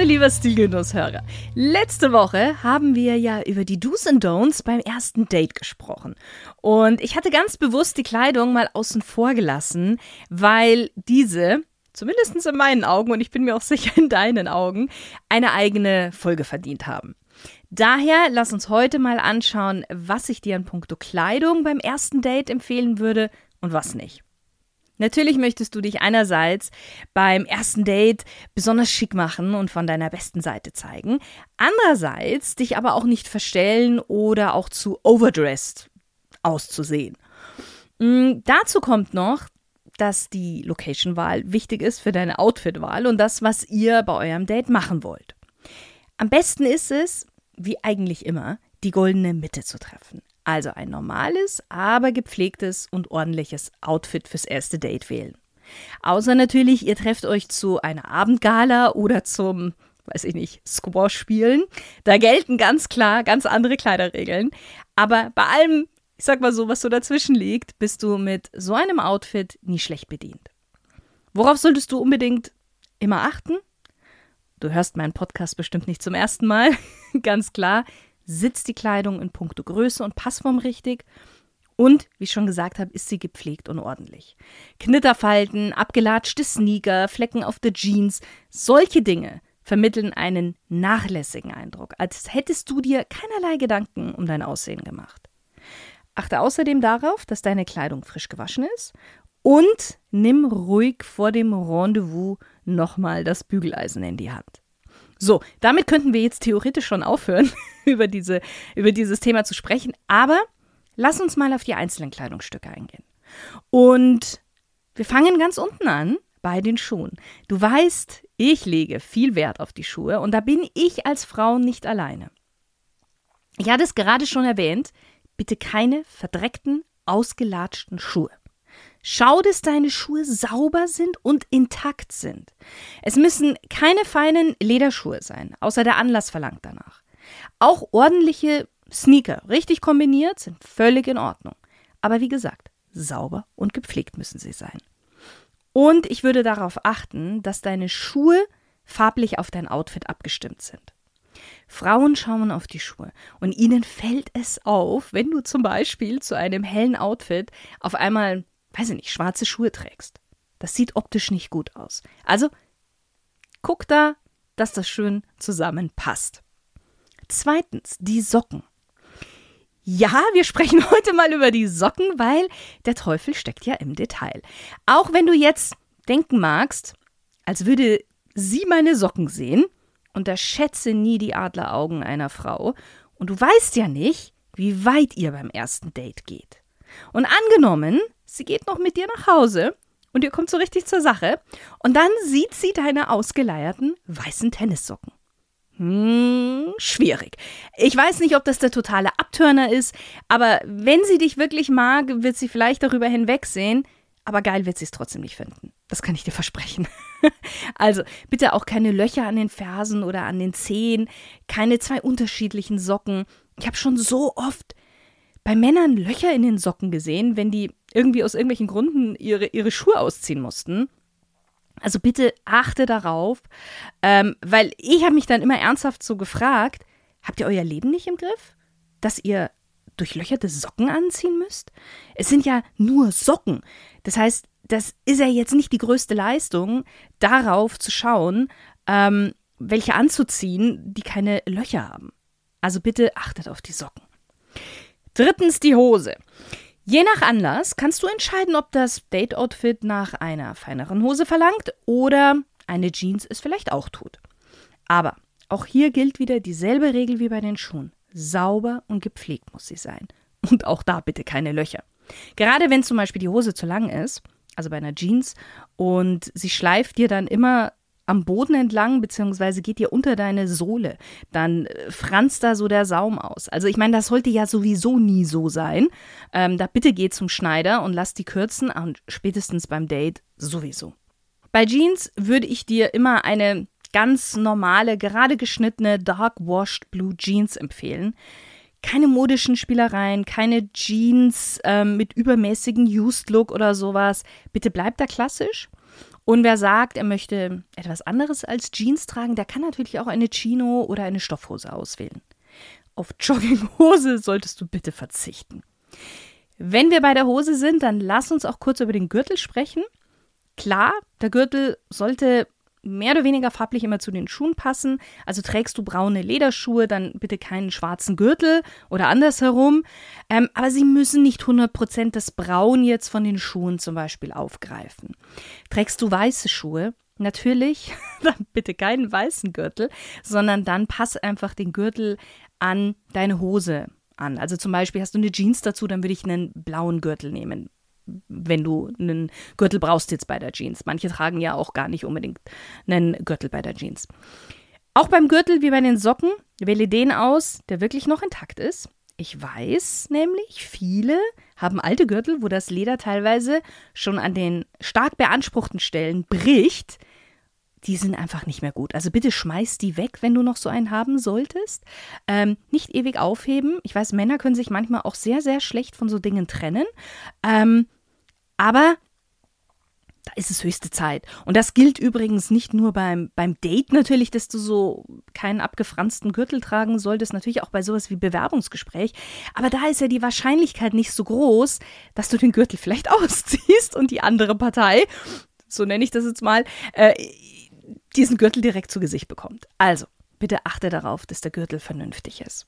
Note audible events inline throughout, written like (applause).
Hallo lieber Stilgenusshörer. Letzte Woche haben wir ja über die Do's and Don'ts beim ersten Date gesprochen. Und ich hatte ganz bewusst die Kleidung mal außen vor gelassen, weil diese, zumindest in meinen Augen und ich bin mir auch sicher in deinen Augen, eine eigene Folge verdient haben. Daher lass uns heute mal anschauen, was ich dir in puncto Kleidung beim ersten Date empfehlen würde und was nicht. Natürlich möchtest du dich einerseits beim ersten Date besonders schick machen und von deiner besten Seite zeigen, andererseits dich aber auch nicht verstellen oder auch zu overdressed auszusehen. Mhm, dazu kommt noch, dass die Location-Wahl wichtig ist für deine Outfit-Wahl und das, was ihr bei eurem Date machen wollt. Am besten ist es, wie eigentlich immer, die goldene Mitte zu treffen. Also ein normales, aber gepflegtes und ordentliches Outfit fürs erste Date wählen. Außer natürlich, ihr trefft euch zu einer Abendgala oder zum, weiß ich nicht, Squash spielen. Da gelten ganz klar ganz andere Kleiderregeln. Aber bei allem, ich sag mal so, was so dazwischen liegt, bist du mit so einem Outfit nie schlecht bedient. Worauf solltest du unbedingt immer achten? Du hörst meinen Podcast bestimmt nicht zum ersten Mal. (laughs) ganz klar, Sitzt die Kleidung in puncto Größe und Passform richtig? Und, wie ich schon gesagt habe, ist sie gepflegt und ordentlich. Knitterfalten, abgelatschte Sneaker, Flecken auf der Jeans, solche Dinge vermitteln einen nachlässigen Eindruck, als hättest du dir keinerlei Gedanken um dein Aussehen gemacht. Achte außerdem darauf, dass deine Kleidung frisch gewaschen ist und nimm ruhig vor dem Rendezvous nochmal das Bügeleisen in die Hand. So, damit könnten wir jetzt theoretisch schon aufhören, (laughs) über, diese, über dieses Thema zu sprechen. Aber lass uns mal auf die einzelnen Kleidungsstücke eingehen. Und wir fangen ganz unten an bei den Schuhen. Du weißt, ich lege viel Wert auf die Schuhe und da bin ich als Frau nicht alleine. Ich hatte es gerade schon erwähnt, bitte keine verdreckten, ausgelatschten Schuhe. Schau, dass deine Schuhe sauber sind und intakt sind. Es müssen keine feinen Lederschuhe sein, außer der Anlass verlangt danach. Auch ordentliche Sneaker, richtig kombiniert, sind völlig in Ordnung. Aber wie gesagt, sauber und gepflegt müssen sie sein. Und ich würde darauf achten, dass deine Schuhe farblich auf dein Outfit abgestimmt sind. Frauen schauen auf die Schuhe und ihnen fällt es auf, wenn du zum Beispiel zu einem hellen Outfit auf einmal weiß ich nicht, schwarze Schuhe trägst. Das sieht optisch nicht gut aus. Also guck da, dass das schön zusammenpasst. Zweitens, die Socken. Ja, wir sprechen (laughs) heute mal über die Socken, weil der Teufel steckt ja im Detail. Auch wenn du jetzt denken magst, als würde sie meine Socken sehen, unterschätze nie die Adleraugen einer Frau und du weißt ja nicht, wie weit ihr beim ersten Date geht. Und angenommen, sie geht noch mit dir nach Hause und ihr kommt so richtig zur Sache und dann sieht sie deine ausgeleierten weißen Tennissocken. Hm, schwierig. Ich weiß nicht, ob das der totale Abtörner ist, aber wenn sie dich wirklich mag, wird sie vielleicht darüber hinwegsehen, aber geil wird sie es trotzdem nicht finden. Das kann ich dir versprechen. (laughs) also bitte auch keine Löcher an den Fersen oder an den Zehen, keine zwei unterschiedlichen Socken. Ich habe schon so oft bei Männern Löcher in den Socken gesehen, wenn die irgendwie aus irgendwelchen Gründen ihre, ihre Schuhe ausziehen mussten. Also bitte achte darauf, ähm, weil ich habe mich dann immer ernsthaft so gefragt, habt ihr euer Leben nicht im Griff? Dass ihr durchlöcherte Socken anziehen müsst? Es sind ja nur Socken. Das heißt, das ist ja jetzt nicht die größte Leistung, darauf zu schauen, ähm, welche anzuziehen, die keine Löcher haben. Also bitte achtet auf die Socken. Drittens die Hose. Je nach Anlass kannst du entscheiden, ob das Date-Outfit nach einer feineren Hose verlangt oder eine Jeans es vielleicht auch tut. Aber auch hier gilt wieder dieselbe Regel wie bei den Schuhen. Sauber und gepflegt muss sie sein. Und auch da bitte keine Löcher. Gerade wenn zum Beispiel die Hose zu lang ist, also bei einer Jeans, und sie schleift dir dann immer am Boden entlang, beziehungsweise geht dir unter deine Sohle. Dann äh, franzt da so der Saum aus. Also ich meine, das sollte ja sowieso nie so sein. Ähm, da bitte geh zum Schneider und lass die kürzen und spätestens beim Date sowieso. Bei Jeans würde ich dir immer eine ganz normale, gerade geschnittene Dark Washed Blue Jeans empfehlen. Keine modischen Spielereien, keine Jeans ähm, mit übermäßigen Used Look oder sowas. Bitte bleib da klassisch. Und wer sagt, er möchte etwas anderes als Jeans tragen, der kann natürlich auch eine Chino oder eine Stoffhose auswählen. Auf (laughs) Jogginghose solltest du bitte verzichten. Wenn wir bei der Hose sind, dann lass uns auch kurz über den Gürtel sprechen. Klar, der Gürtel sollte mehr oder weniger farblich immer zu den Schuhen passen. Also trägst du braune Lederschuhe, dann bitte keinen schwarzen Gürtel oder andersherum. Ähm, aber sie müssen nicht 100% das Braun jetzt von den Schuhen zum Beispiel aufgreifen. Trägst du weiße Schuhe, natürlich, (laughs) dann bitte keinen weißen Gürtel, sondern dann pass einfach den Gürtel an deine Hose an. Also zum Beispiel hast du eine Jeans dazu, dann würde ich einen blauen Gürtel nehmen wenn du einen Gürtel brauchst jetzt bei der Jeans. Manche tragen ja auch gar nicht unbedingt einen Gürtel bei der Jeans. Auch beim Gürtel wie bei den Socken wähle den aus, der wirklich noch intakt ist. Ich weiß nämlich, viele haben alte Gürtel, wo das Leder teilweise schon an den stark beanspruchten Stellen bricht. Die sind einfach nicht mehr gut. Also bitte schmeiß die weg, wenn du noch so einen haben solltest. Ähm, nicht ewig aufheben. Ich weiß, Männer können sich manchmal auch sehr, sehr schlecht von so Dingen trennen. Ähm, aber da ist es höchste Zeit. Und das gilt übrigens nicht nur beim, beim Date natürlich, dass du so keinen abgefransten Gürtel tragen solltest, natürlich auch bei sowas wie Bewerbungsgespräch. Aber da ist ja die Wahrscheinlichkeit nicht so groß, dass du den Gürtel vielleicht (laughs) ausziehst und die andere Partei, so nenne ich das jetzt mal, äh, diesen Gürtel direkt zu Gesicht bekommt. Also, bitte achte darauf, dass der Gürtel vernünftig ist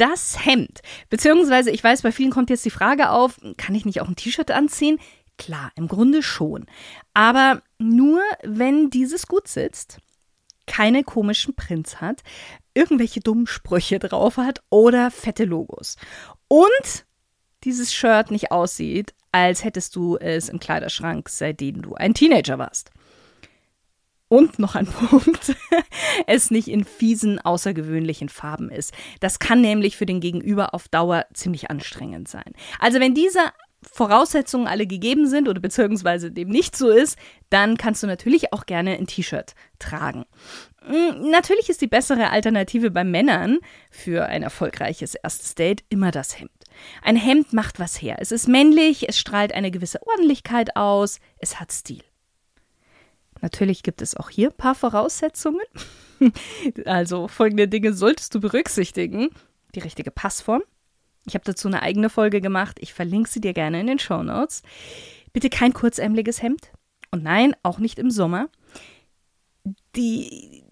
das Hemd. Beziehungsweise, ich weiß, bei vielen kommt jetzt die Frage auf, kann ich nicht auch ein T-Shirt anziehen? Klar, im Grunde schon. Aber nur, wenn dieses gut sitzt, keine komischen Prints hat, irgendwelche dummen Sprüche drauf hat oder fette Logos. Und dieses Shirt nicht aussieht, als hättest du es im Kleiderschrank, seitdem du ein Teenager warst. Und noch ein (laughs) Punkt, es nicht in fiesen, außergewöhnlichen Farben ist. Das kann nämlich für den Gegenüber auf Dauer ziemlich anstrengend sein. Also wenn diese Voraussetzungen alle gegeben sind oder beziehungsweise dem nicht so ist, dann kannst du natürlich auch gerne ein T-Shirt tragen. Hm, natürlich ist die bessere Alternative bei Männern für ein erfolgreiches erstes Date immer das Hemd. Ein Hemd macht was her. Es ist männlich, es strahlt eine gewisse Ordentlichkeit aus, es hat Stil. Natürlich gibt es auch hier ein paar Voraussetzungen. (laughs) also folgende Dinge solltest du berücksichtigen. Die richtige Passform. Ich habe dazu eine eigene Folge gemacht. Ich verlinke sie dir gerne in den Show Notes. Bitte kein kurzärmeliges Hemd. Und nein, auch nicht im Sommer. Die,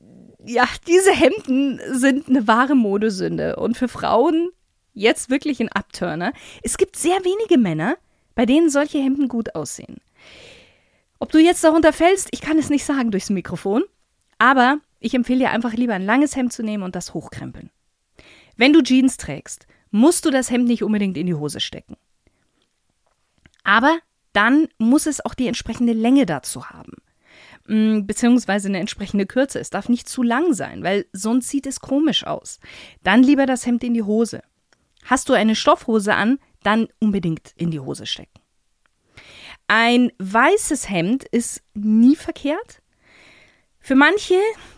ja, diese Hemden sind eine wahre Modesünde. Und für Frauen jetzt wirklich ein Abturner. Es gibt sehr wenige Männer, bei denen solche Hemden gut aussehen. Ob du jetzt darunter fällst, ich kann es nicht sagen durchs Mikrofon, aber ich empfehle dir einfach lieber ein langes Hemd zu nehmen und das hochkrempeln. Wenn du Jeans trägst, musst du das Hemd nicht unbedingt in die Hose stecken. Aber dann muss es auch die entsprechende Länge dazu haben. Mm, beziehungsweise eine entsprechende Kürze. Es darf nicht zu lang sein, weil sonst sieht es komisch aus. Dann lieber das Hemd in die Hose. Hast du eine Stoffhose an, dann unbedingt in die Hose stecken. Ein weißes Hemd ist nie verkehrt. Für manche,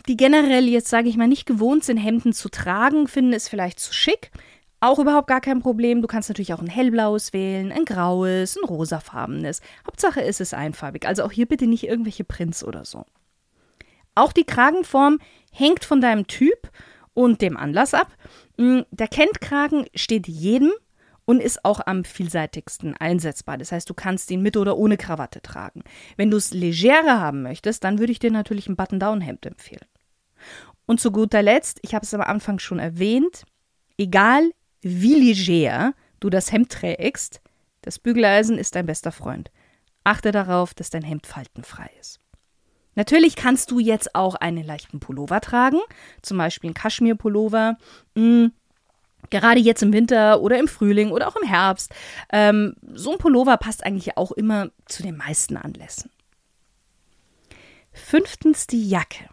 die generell jetzt sage ich mal nicht gewohnt sind, Hemden zu tragen, finden es vielleicht zu schick. Auch überhaupt gar kein Problem. Du kannst natürlich auch ein hellblaues wählen, ein graues, ein rosafarbenes. Hauptsache ist es einfarbig. Also auch hier bitte nicht irgendwelche Prints oder so. Auch die Kragenform hängt von deinem Typ und dem Anlass ab. Hm, der Kentkragen steht jedem und ist auch am vielseitigsten einsetzbar. Das heißt, du kannst ihn mit oder ohne Krawatte tragen. Wenn du es legerer haben möchtest, dann würde ich dir natürlich ein Button-Down-Hemd empfehlen. Und zu guter Letzt, ich habe es am Anfang schon erwähnt, egal wie leger du das Hemd trägst, das Bügeleisen ist dein bester Freund. Achte darauf, dass dein Hemd faltenfrei ist. Natürlich kannst du jetzt auch einen leichten Pullover tragen, zum Beispiel einen Kaschmir-Pullover. Hm, Gerade jetzt im Winter oder im Frühling oder auch im Herbst. Ähm, so ein Pullover passt eigentlich auch immer zu den meisten Anlässen. Fünftens die Jacke.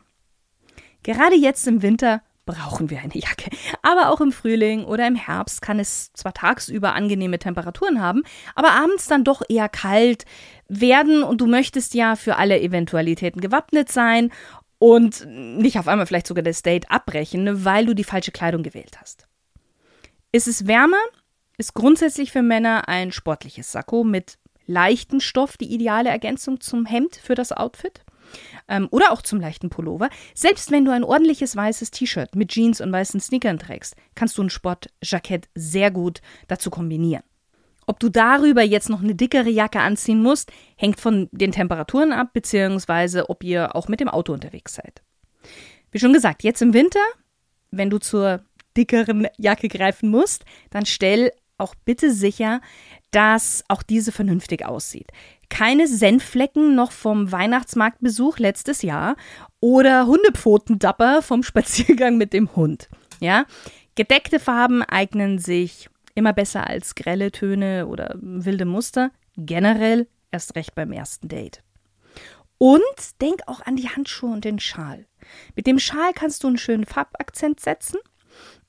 Gerade jetzt im Winter brauchen wir eine Jacke. Aber auch im Frühling oder im Herbst kann es zwar tagsüber angenehme Temperaturen haben, aber abends dann doch eher kalt werden und du möchtest ja für alle Eventualitäten gewappnet sein und nicht auf einmal vielleicht sogar das Date abbrechen, weil du die falsche Kleidung gewählt hast. Ist es wärmer, ist grundsätzlich für Männer ein sportliches Sakko mit leichten Stoff die ideale Ergänzung zum Hemd für das Outfit. Ähm, oder auch zum leichten Pullover. Selbst wenn du ein ordentliches weißes T-Shirt mit Jeans und weißen Sneakern trägst, kannst du ein Sportjackett sehr gut dazu kombinieren. Ob du darüber jetzt noch eine dickere Jacke anziehen musst, hängt von den Temperaturen ab, beziehungsweise ob ihr auch mit dem Auto unterwegs seid. Wie schon gesagt, jetzt im Winter, wenn du zur dickeren Jacke greifen musst, dann stell auch bitte sicher, dass auch diese vernünftig aussieht. Keine Senfflecken noch vom Weihnachtsmarktbesuch letztes Jahr oder Hundepfotendapper vom (laughs) Spaziergang mit dem Hund. Ja? Gedeckte Farben eignen sich immer besser als grelle Töne oder wilde Muster. Generell erst recht beim ersten Date. Und denk auch an die Handschuhe und den Schal. Mit dem Schal kannst du einen schönen Farbakzent setzen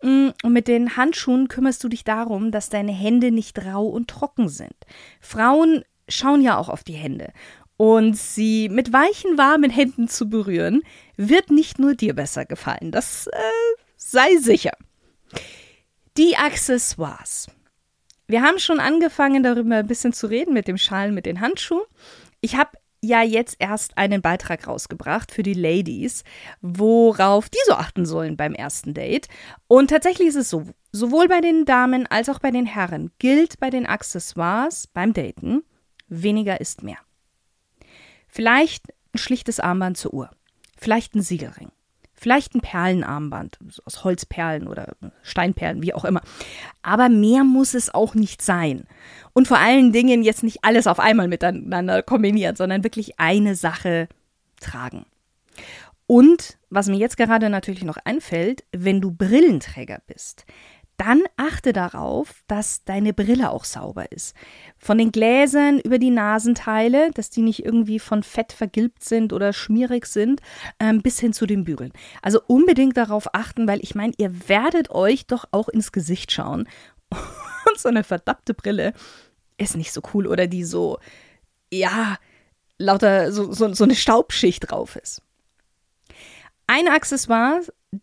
und mit den Handschuhen kümmerst du dich darum, dass deine Hände nicht rau und trocken sind. Frauen schauen ja auch auf die Hände. Und sie mit weichen, warmen Händen zu berühren, wird nicht nur dir besser gefallen. Das äh, sei sicher. Die Accessoires. Wir haben schon angefangen, darüber ein bisschen zu reden mit dem Schal, mit den Handschuhen. Ich habe ja jetzt erst einen Beitrag rausgebracht für die Ladies, worauf die so achten sollen beim ersten Date. Und tatsächlich ist es so, sowohl bei den Damen als auch bei den Herren gilt bei den Accessoires beim Daten, weniger ist mehr. Vielleicht ein schlichtes Armband zur Uhr, vielleicht ein Siegelring, Vielleicht ein Perlenarmband aus Holzperlen oder Steinperlen, wie auch immer. Aber mehr muss es auch nicht sein. Und vor allen Dingen jetzt nicht alles auf einmal miteinander kombinieren, sondern wirklich eine Sache tragen. Und was mir jetzt gerade natürlich noch einfällt, wenn du Brillenträger bist, dann achte darauf, dass deine Brille auch sauber ist. Von den Gläsern über die Nasenteile, dass die nicht irgendwie von Fett vergilbt sind oder schmierig sind, ähm, bis hin zu den Bügeln. Also unbedingt darauf achten, weil ich meine, ihr werdet euch doch auch ins Gesicht schauen. (laughs) Und so eine verdammte Brille ist nicht so cool oder die so, ja, lauter so, so, so eine Staubschicht drauf ist. Ein Accessoire,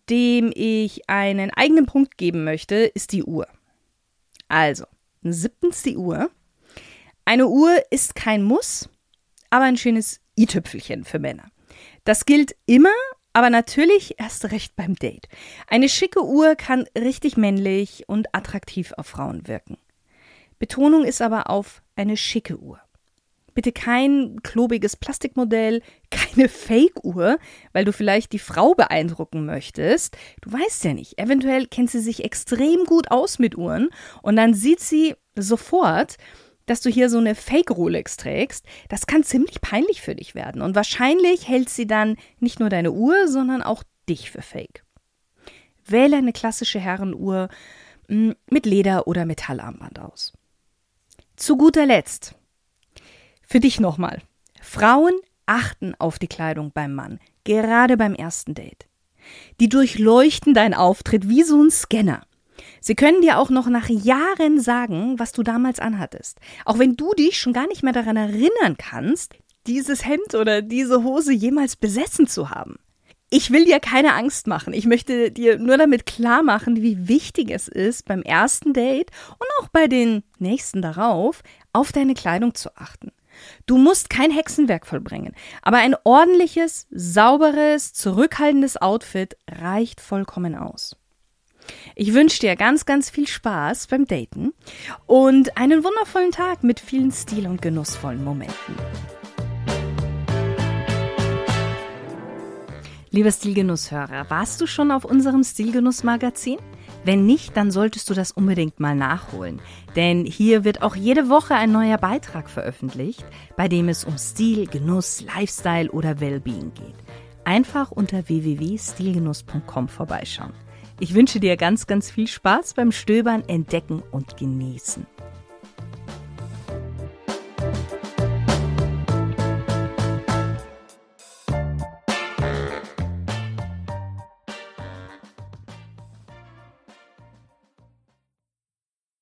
dem ich einen eigenen Punkt geben möchte, ist die Uhr. Also, siebtens die Uhr. Eine Uhr ist kein Muss, aber ein schönes i-Tüpfelchen für Männer. Das gilt immer, aber natürlich erst recht beim Date. Eine schicke Uhr kann richtig männlich und attraktiv auf Frauen wirken. Betonung ist aber auf eine schicke Uhr. Bitte kein klobiges Plastikmodell, keine Fake-Uhr, weil du vielleicht die Frau beeindrucken möchtest. Du weißt ja nicht. Eventuell kennt sie sich extrem gut aus mit Uhren und dann sieht sie sofort, dass du hier so eine Fake-Rolex trägst. Das kann ziemlich peinlich für dich werden. Und wahrscheinlich hält sie dann nicht nur deine Uhr, sondern auch dich für Fake. Wähle eine klassische Herrenuhr mm, mit Leder- oder Metallarmband aus. Zu guter Letzt für dich nochmal. Frauen achten auf die Kleidung beim Mann, gerade beim ersten Date. Die durchleuchten deinen Auftritt wie so ein Scanner. Sie können dir auch noch nach Jahren sagen, was du damals anhattest. Auch wenn du dich schon gar nicht mehr daran erinnern kannst, dieses Hemd oder diese Hose jemals besessen zu haben. Ich will dir keine Angst machen. Ich möchte dir nur damit klar machen, wie wichtig es ist, beim ersten Date und auch bei den nächsten darauf, auf deine Kleidung zu achten. Du musst kein Hexenwerk vollbringen, aber ein ordentliches, sauberes, zurückhaltendes Outfit reicht vollkommen aus. Ich wünsche dir ganz, ganz viel Spaß beim Daten und einen wundervollen Tag mit vielen stil- und genussvollen Momenten. Lieber Stilgenusshörer, warst du schon auf unserem Stilgenuss-Magazin? Wenn nicht, dann solltest du das unbedingt mal nachholen. Denn hier wird auch jede Woche ein neuer Beitrag veröffentlicht, bei dem es um Stil, Genuss, Lifestyle oder Wellbeing geht. Einfach unter www.stilgenuss.com vorbeischauen. Ich wünsche dir ganz, ganz viel Spaß beim Stöbern, Entdecken und Genießen.